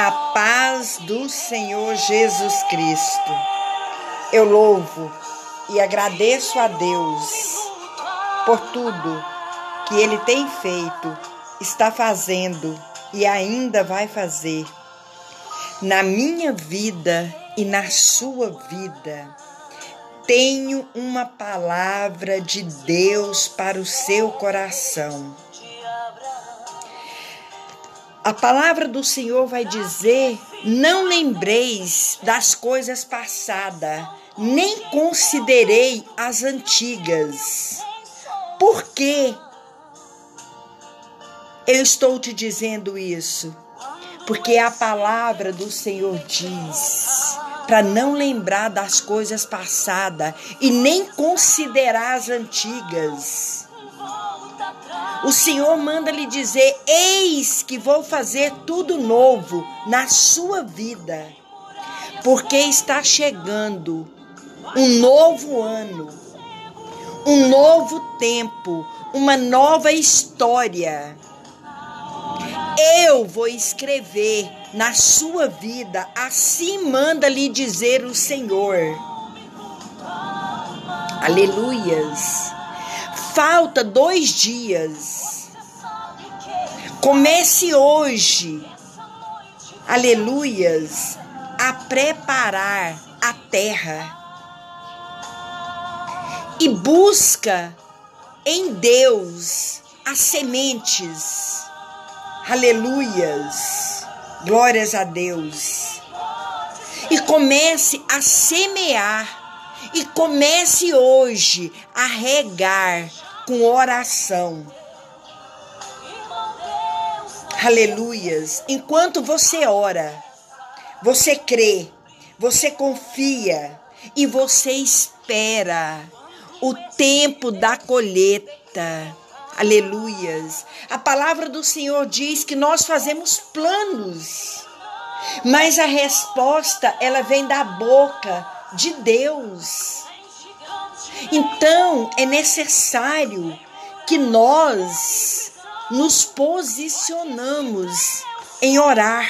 A paz do Senhor Jesus Cristo. Eu louvo e agradeço a Deus por tudo que Ele tem feito, está fazendo e ainda vai fazer na minha vida e na sua vida. Tenho uma palavra de Deus para o seu coração. A palavra do Senhor vai dizer: Não lembreis das coisas passadas, nem considerei as antigas. Por que eu estou te dizendo isso? Porque a palavra do Senhor diz para não lembrar das coisas passadas e nem considerar as antigas. O Senhor manda lhe dizer: Eis que vou fazer tudo novo na sua vida, porque está chegando um novo ano, um novo tempo, uma nova história. Eu vou escrever na sua vida, assim manda lhe dizer o Senhor. Aleluias falta dois dias. Comece hoje, aleluias, a preparar a terra e busca em Deus as sementes. Aleluias. Glórias a Deus. E comece a semear. E comece hoje a regar com oração. Aleluias. Enquanto você ora, você crê, você confia e você espera o tempo da colheita. Aleluias. A palavra do Senhor diz que nós fazemos planos, mas a resposta ela vem da boca de Deus. Então, é necessário que nós nos posicionamos em orar,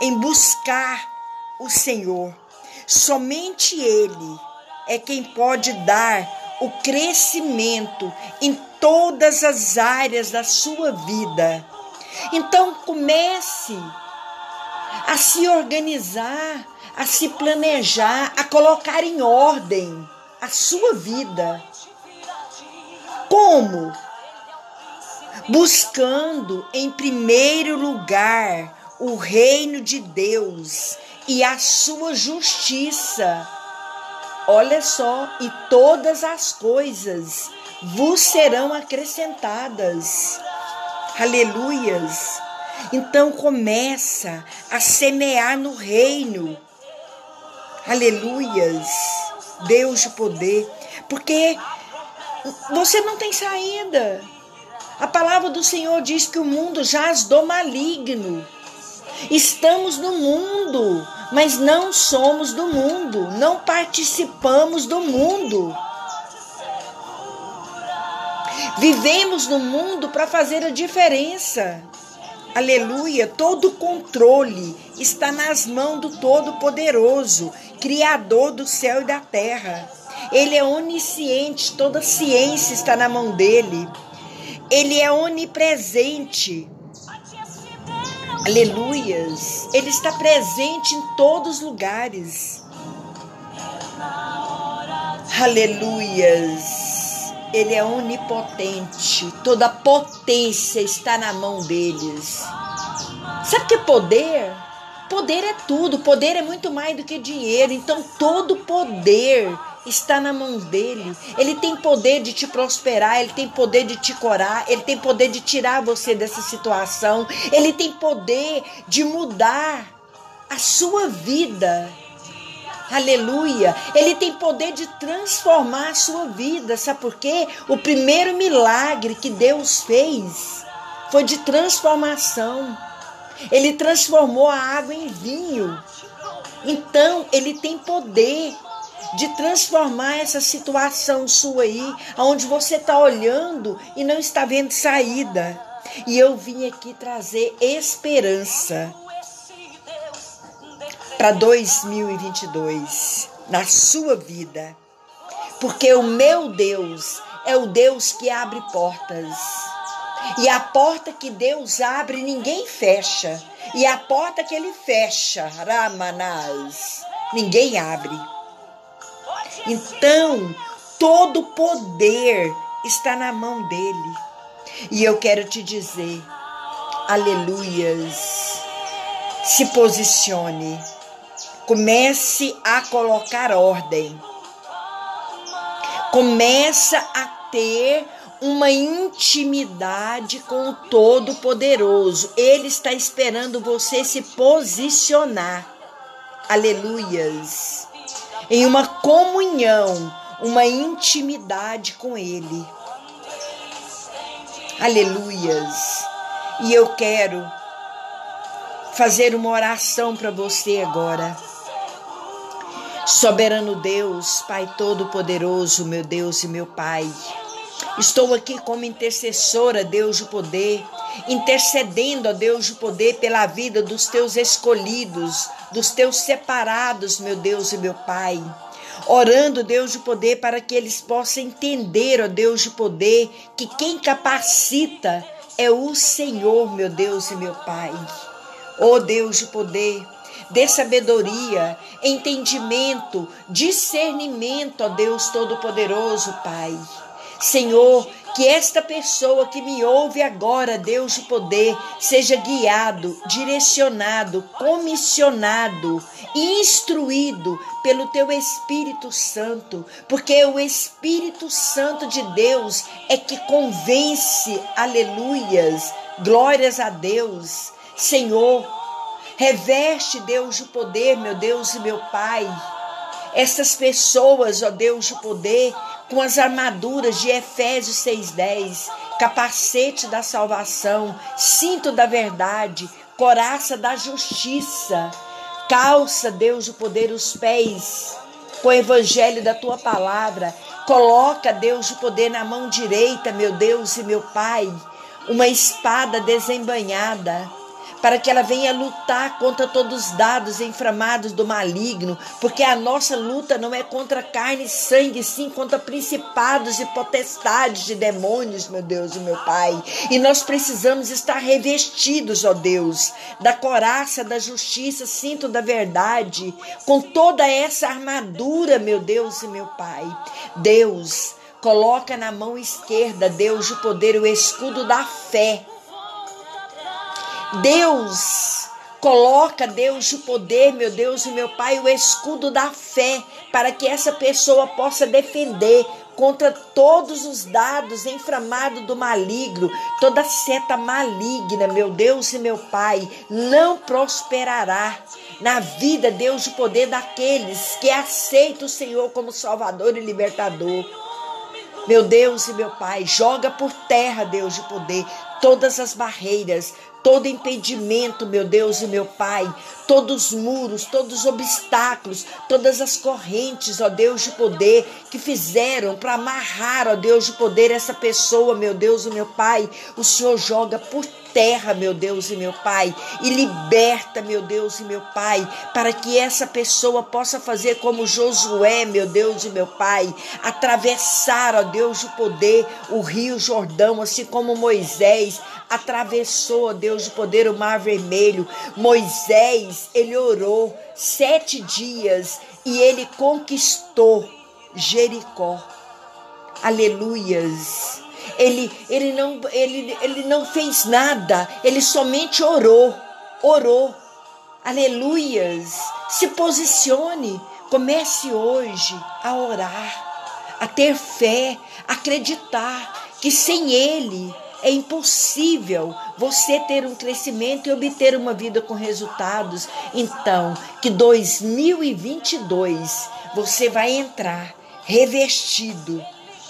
em buscar o Senhor. Somente Ele é quem pode dar o crescimento em todas as áreas da sua vida. Então comece a se organizar, a se planejar, a colocar em ordem a sua vida. Como? Buscando em primeiro lugar o reino de Deus e a sua justiça. Olha só, e todas as coisas vos serão acrescentadas. Aleluias. Então começa a semear no reino. Aleluias. Deus de poder, porque você não tem saída. A palavra do Senhor diz que o mundo jaz do maligno. Estamos no mundo, mas não somos do mundo, não participamos do mundo. Vivemos no mundo para fazer a diferença. Aleluia, todo o controle está nas mãos do Todo-Poderoso, Criador do céu e da terra. Ele é onisciente, toda ciência está na mão dele. Ele é onipresente. Aleluias. Ele está presente em todos os lugares. Aleluias. Ele é onipotente. Toda potência está na mão deles. Sabe o que é poder? Poder é tudo. Poder é muito mais do que dinheiro. Então, todo poder está na mão dele. Ele tem poder de te prosperar, ele tem poder de te curar, ele tem poder de tirar você dessa situação, ele tem poder de mudar a sua vida. Aleluia. Ele tem poder de transformar a sua vida. Sabe por quê? O primeiro milagre que Deus fez foi de transformação. Ele transformou a água em vinho. Então, ele tem poder de transformar essa situação sua aí, onde você está olhando e não está vendo saída. E eu vim aqui trazer esperança. Para 2022 na sua vida. Porque o meu Deus é o Deus que abre portas. E a porta que Deus abre, ninguém fecha. E a porta que ele fecha, Ramanás, ninguém abre. Então, todo poder está na mão dele. E eu quero te dizer, aleluias, se posicione, comece a colocar ordem, começa a ter uma intimidade com o Todo-Poderoso. Ele está esperando você se posicionar. Aleluias. Em uma comunhão, uma intimidade com Ele. Aleluias. E eu quero fazer uma oração para você agora. Soberano Deus, Pai Todo-Poderoso, meu Deus e meu Pai. Estou aqui como intercessora, Deus de poder, intercedendo, a Deus de poder, pela vida dos teus escolhidos, dos teus separados, meu Deus e meu Pai. Orando, Deus de poder, para que eles possam entender, ó Deus de poder, que quem capacita é o Senhor, meu Deus e meu Pai. Ó Deus de poder, dê sabedoria, entendimento, discernimento, ó Deus Todo-Poderoso, Pai. Senhor, que esta pessoa que me ouve agora, Deus de poder, seja guiado, direcionado, comissionado, instruído pelo teu Espírito Santo, porque o Espírito Santo de Deus é que convence, aleluias, glórias a Deus. Senhor, reveste, Deus, de poder, meu Deus e meu Pai. Essas pessoas, ó Deus de poder, com as armaduras de Efésios 6:10, capacete da salvação, cinto da verdade, coraça da justiça, calça, Deus, o poder, os pés com o evangelho da tua palavra. Coloca, Deus, o poder na mão direita, meu Deus e meu Pai, uma espada desembanhada para que ela venha lutar contra todos os dados inflamados do maligno, porque a nossa luta não é contra carne e sangue, sim contra principados e potestades de demônios, meu Deus e meu Pai. E nós precisamos estar revestidos, ó Deus, da coraça da justiça, cinto da verdade, com toda essa armadura, meu Deus e meu Pai. Deus, coloca na mão esquerda, Deus, o poder, o escudo da fé Deus coloca, Deus, o poder, meu Deus e meu Pai, o escudo da fé, para que essa pessoa possa defender contra todos os dados inflamados do maligno, toda seta maligna, meu Deus e meu Pai, não prosperará na vida, Deus, o poder daqueles que aceitam o Senhor como Salvador e Libertador. Meu Deus e meu Pai, joga por terra, Deus de poder, todas as barreiras, todo impedimento, meu Deus e meu Pai, todos os muros, todos os obstáculos, todas as correntes, ó Deus de poder, que fizeram para amarrar, ó Deus de poder, essa pessoa, meu Deus e meu Pai, o Senhor joga por terra, meu Deus e meu Pai, e liberta, meu Deus e meu Pai, para que essa pessoa possa fazer como Josué, meu Deus e meu Pai, atravessar, ó Deus de poder, o rio Jordão, assim como Moisés atravessou, ó Deus de poder, o mar vermelho. Moisés, ele orou sete dias e ele conquistou Jericó. Aleluias. Ele, ele, não, ele, ele não fez nada, ele somente orou, orou. Aleluias. Se posicione, comece hoje a orar, a ter fé, acreditar que sem Ele é impossível você ter um crescimento e obter uma vida com resultados. Então, que 2022 você vai entrar revestido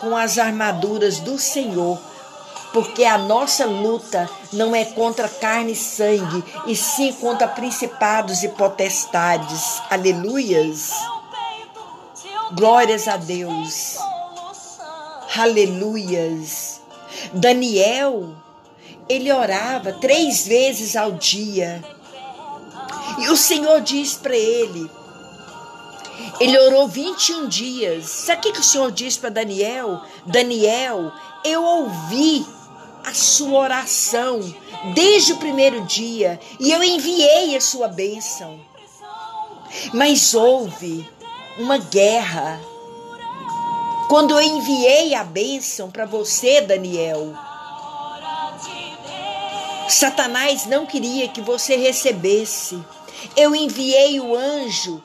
com as armaduras do Senhor, porque a nossa luta não é contra carne e sangue, e sim contra principados e potestades. Aleluias. Glórias a Deus. Aleluias. Daniel, ele orava três vezes ao dia. E o Senhor diz para ele: ele orou 21 dias. Sabe o que, que o Senhor disse para Daniel? Daniel, eu ouvi a sua oração desde o primeiro dia e eu enviei a sua bênção. Mas houve uma guerra. Quando eu enviei a bênção para você, Daniel, Satanás não queria que você recebesse. Eu enviei o anjo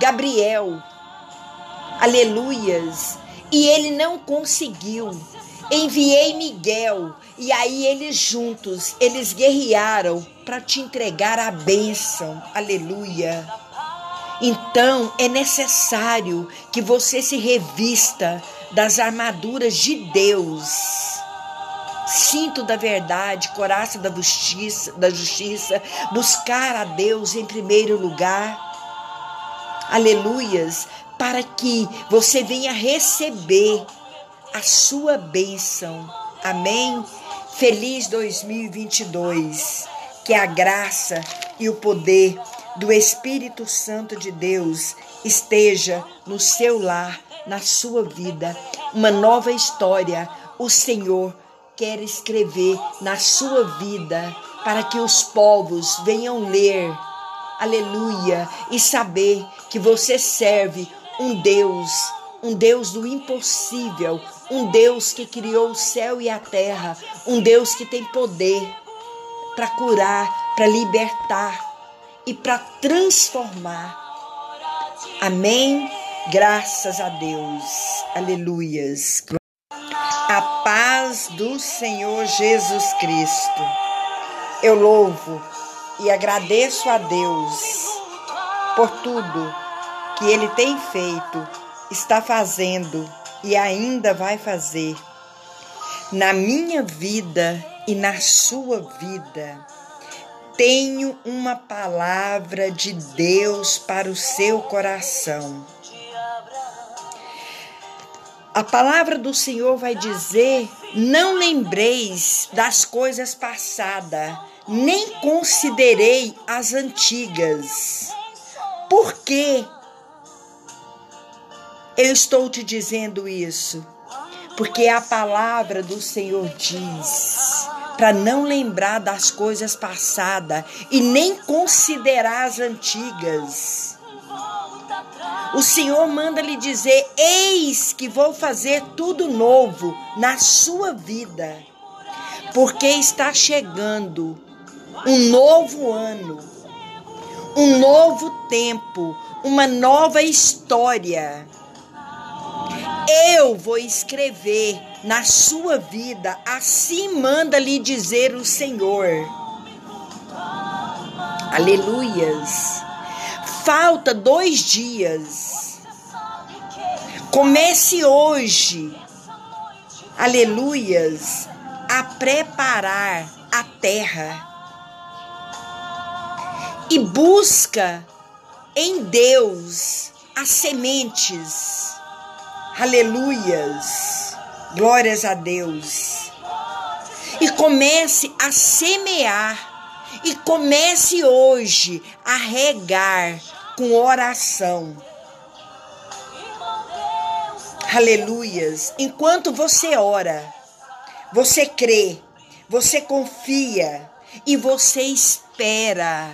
Gabriel. Aleluias. E ele não conseguiu. Enviei Miguel e aí eles juntos, eles guerrearam para te entregar a bênção. Aleluia. Então é necessário que você se revista das armaduras de Deus. Cinto da verdade, coraça da justiça, da justiça, buscar a Deus em primeiro lugar aleluias, para que você venha receber a sua bênção. Amém? Feliz 2022. Que a graça e o poder do Espírito Santo de Deus esteja no seu lar, na sua vida. Uma nova história o Senhor quer escrever na sua vida para que os povos venham ler aleluia, e saber que você serve um Deus, um Deus do impossível, um Deus que criou o céu e a terra, um Deus que tem poder para curar, para libertar e para transformar. Amém? Graças a Deus. Aleluias. A paz do Senhor Jesus Cristo. Eu louvo e agradeço a Deus por tudo que Ele tem feito, está fazendo e ainda vai fazer na minha vida e na sua vida. Tenho uma palavra de Deus para o seu coração. A palavra do Senhor vai dizer: Não lembreis das coisas passadas nem considerei as antigas. Por que eu estou te dizendo isso? Porque a palavra do Senhor diz para não lembrar das coisas passadas e nem considerar as antigas. O Senhor manda lhe dizer: Eis que vou fazer tudo novo na sua vida, porque está chegando um novo ano, um novo tempo, uma nova história. Eu vou escrever na sua vida, assim manda lhe dizer o Senhor. Aleluias. Falta dois dias. Comece hoje, aleluias, a preparar a terra e busca em Deus as sementes. Aleluias. Glórias a Deus. E comece a semear. E comece hoje a regar com oração. Aleluias. Enquanto você ora, você crê, você confia e você espera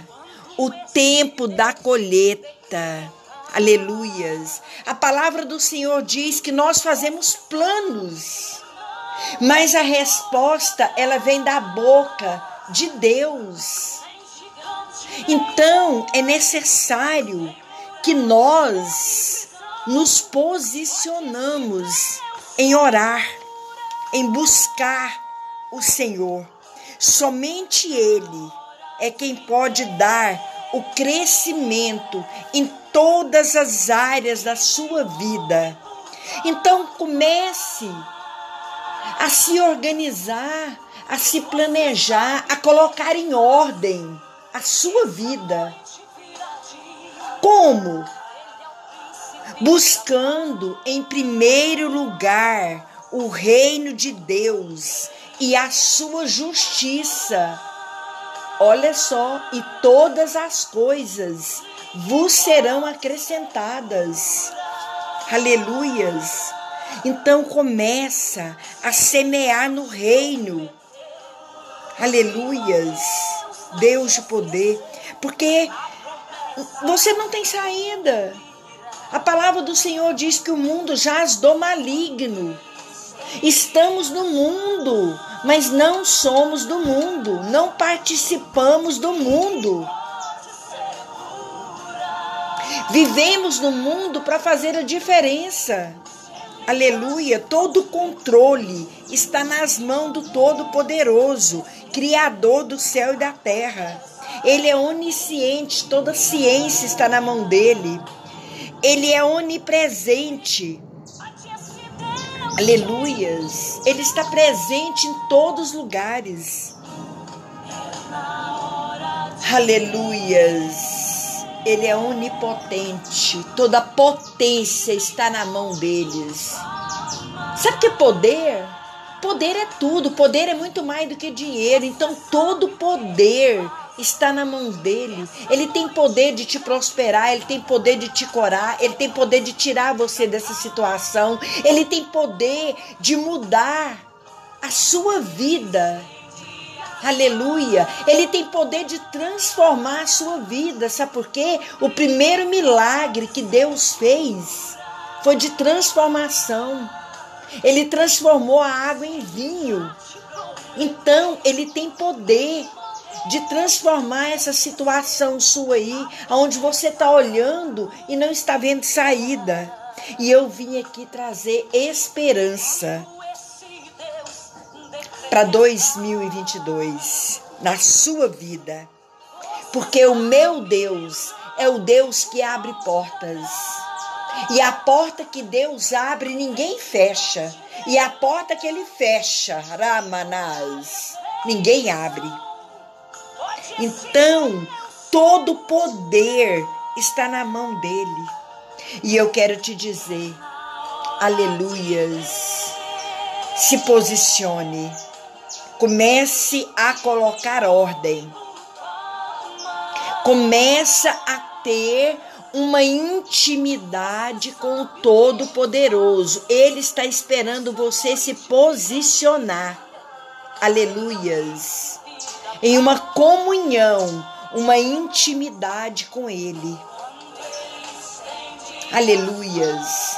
o tempo da colheita. Aleluias. A palavra do Senhor diz que nós fazemos planos, mas a resposta ela vem da boca de Deus. Então é necessário que nós nos posicionamos em orar, em buscar o Senhor. Somente Ele é quem pode dar o crescimento em todas as áreas da sua vida. Então comece a se organizar, a se planejar, a colocar em ordem a sua vida. Como? Buscando em primeiro lugar o reino de Deus e a sua justiça olha só, e todas as coisas vos serão acrescentadas. Aleluias. Então começa a semear no reino. Aleluias. Deus de poder. Porque você não tem saída. A palavra do Senhor diz que o mundo jaz do maligno. Estamos no mundo, mas não somos do mundo, não participamos do mundo. Vivemos no mundo para fazer a diferença. Aleluia, todo o controle está nas mãos do Todo-Poderoso, Criador do céu e da terra. Ele é onisciente, toda ciência está na mão dele. Ele é onipresente. Aleluias. Ele está presente em todos os lugares. Aleluias. Ele é onipotente. Toda potência está na mão deles. Sabe que poder? Poder é tudo. Poder é muito mais do que dinheiro. Então, todo poder está na mão dele. Ele tem poder de te prosperar, ele tem poder de te curar, ele tem poder de tirar você dessa situação, ele tem poder de mudar a sua vida. Aleluia! Ele tem poder de transformar a sua vida. Sabe por quê? O primeiro milagre que Deus fez foi de transformação. Ele transformou a água em vinho. Então, ele tem poder de transformar essa situação sua aí, onde você está olhando e não está vendo saída. E eu vim aqui trazer esperança para 2022 na sua vida. Porque o meu Deus é o Deus que abre portas. E a porta que Deus abre, ninguém fecha. E a porta que ele fecha, Ramanás, ninguém abre. Então, todo poder está na mão dele. E eu quero te dizer, aleluias, se posicione Comece a colocar ordem. Começa a ter uma intimidade com o Todo-Poderoso. Ele está esperando você se posicionar. Aleluias. Em uma comunhão, uma intimidade com Ele. Aleluias.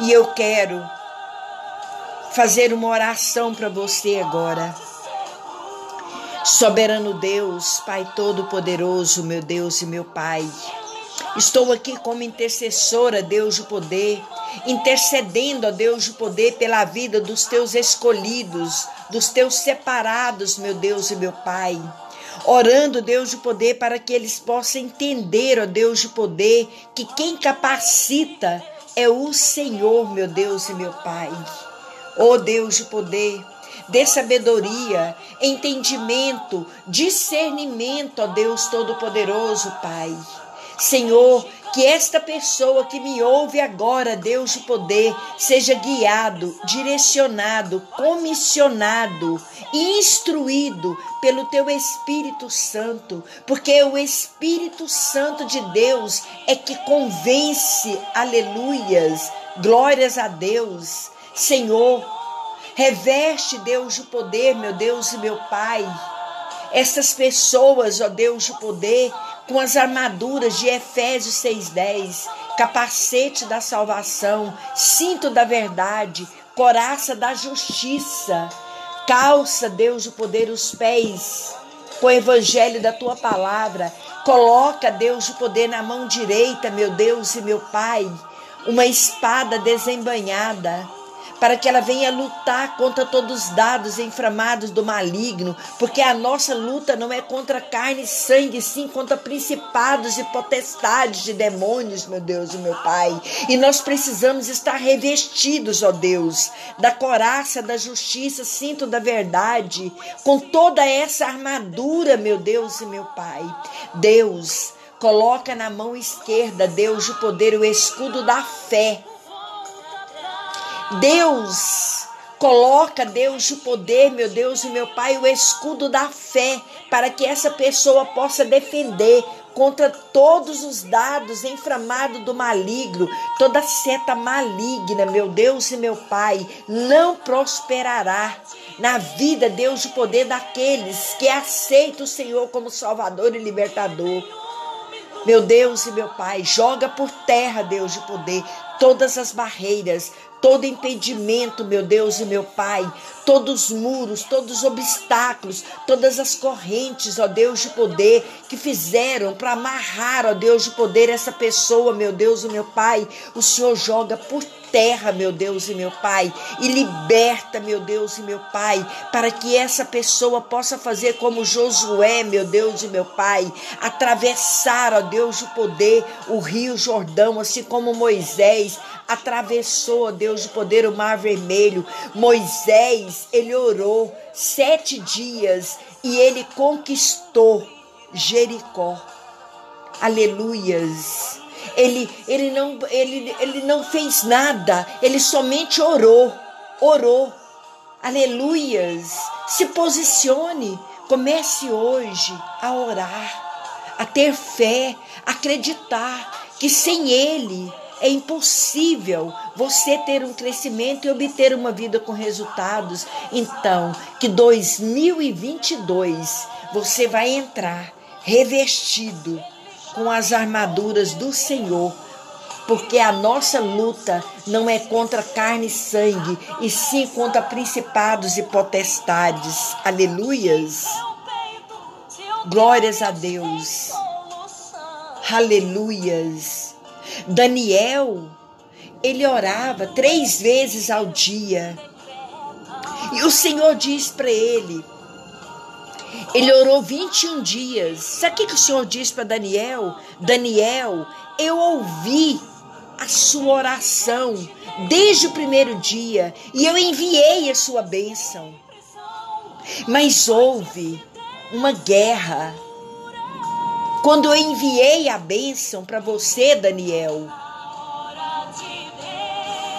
E eu quero fazer uma oração para você agora. Soberano Deus, Pai Todo-Poderoso, meu Deus e meu Pai. Estou aqui como intercessora, Deus de poder, intercedendo a Deus de poder pela vida dos teus escolhidos, dos teus separados, meu Deus e meu Pai. Orando, Deus de poder, para que eles possam entender, ó Deus de poder, que quem capacita é o Senhor, meu Deus e meu Pai. Ó Deus de poder, dê sabedoria, entendimento, discernimento, ó Deus Todo-Poderoso, Pai. Senhor, que esta pessoa que me ouve agora, Deus de poder, seja guiado, direcionado, comissionado, instruído pelo teu Espírito Santo, porque o Espírito Santo de Deus é que convence, aleluias, glórias a Deus. Senhor, Reveste, Deus, de poder, meu Deus e meu Pai. Essas pessoas, ó Deus de poder, com as armaduras de Efésios 6,10, capacete da salvação, cinto da verdade, coraça da justiça, calça, Deus de poder, os pés com o evangelho da tua palavra. Coloca, Deus de poder, na mão direita, meu Deus e meu Pai, uma espada desembanhada para que ela venha lutar contra todos os dados inflamados do maligno, porque a nossa luta não é contra carne e sangue, sim contra principados e potestades de demônios, meu Deus e meu Pai. E nós precisamos estar revestidos, ó Deus, da coraça da justiça, cinto da verdade, com toda essa armadura, meu Deus e meu Pai. Deus, coloca na mão esquerda, Deus de poder, o escudo da fé Deus Coloca, Deus, de poder, meu Deus e meu Pai, o escudo da fé, para que essa pessoa possa defender contra todos os dados inflamados do maligno, toda seta maligna, meu Deus e meu Pai, não prosperará na vida, Deus, de poder daqueles que aceitam o Senhor como Salvador e Libertador. Meu Deus e meu Pai, joga por terra, Deus de poder, todas as barreiras, todo impedimento, meu Deus e meu Pai, todos os muros, todos os obstáculos, todas as correntes, ó Deus de poder, que fizeram para amarrar, ó Deus de poder, essa pessoa, meu Deus e meu Pai, o Senhor joga por terra, meu Deus e meu Pai, e liberta, meu Deus e meu Pai, para que essa pessoa possa fazer como Josué, meu Deus e meu Pai, atravessar, ó Deus de poder, o rio Jordão, assim como Moisés atravessou, ó Deus de poder, o mar vermelho. Moisés, ele orou sete dias e ele conquistou Jericó. Aleluias. Ele, ele, não, ele, ele não fez nada, ele somente orou, orou. Aleluias. Se posicione, comece hoje a orar, a ter fé, a acreditar que sem Ele é impossível você ter um crescimento e obter uma vida com resultados. Então, que 2022 você vai entrar revestido com as armaduras do Senhor, porque a nossa luta não é contra carne e sangue, e sim contra principados e potestades. Aleluias. Glórias a Deus. Aleluias. Daniel, ele orava três vezes ao dia. E o Senhor diz para ele: ele orou 21 dias. Sabe o que, que o Senhor diz para Daniel? Daniel, eu ouvi a sua oração desde o primeiro dia e eu enviei a sua bênção. Mas houve uma guerra. Quando eu enviei a bênção para você, Daniel,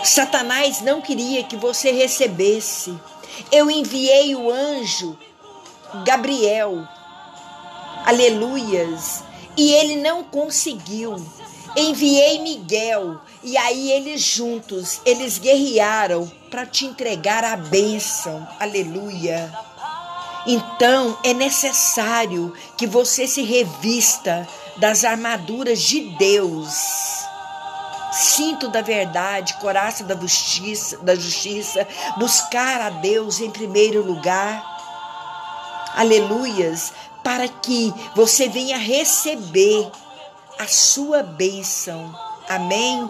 Satanás não queria que você recebesse. Eu enviei o anjo Gabriel. Aleluias. E ele não conseguiu. Enviei Miguel e aí eles juntos, eles guerrearam para te entregar a bênção. Aleluia. Então é necessário que você se revista das armaduras de Deus. Cinto da verdade, coraça da justiça, da justiça, buscar a Deus em primeiro lugar aleluias, para que você venha receber a sua bênção. Amém?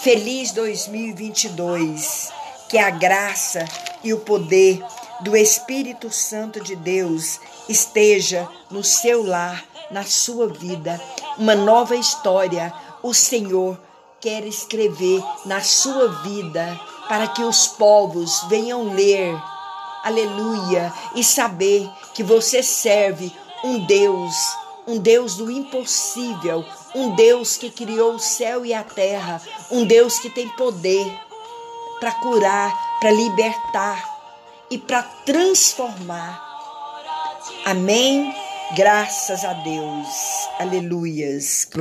Feliz 2022. Que a graça e o poder do Espírito Santo de Deus esteja no seu lar, na sua vida. Uma nova história o Senhor quer escrever na sua vida para que os povos venham ler aleluia, e saber que você serve um Deus, um Deus do impossível, um Deus que criou o céu e a terra, um Deus que tem poder para curar, para libertar e para transformar. Amém? Graças a Deus. Aleluias.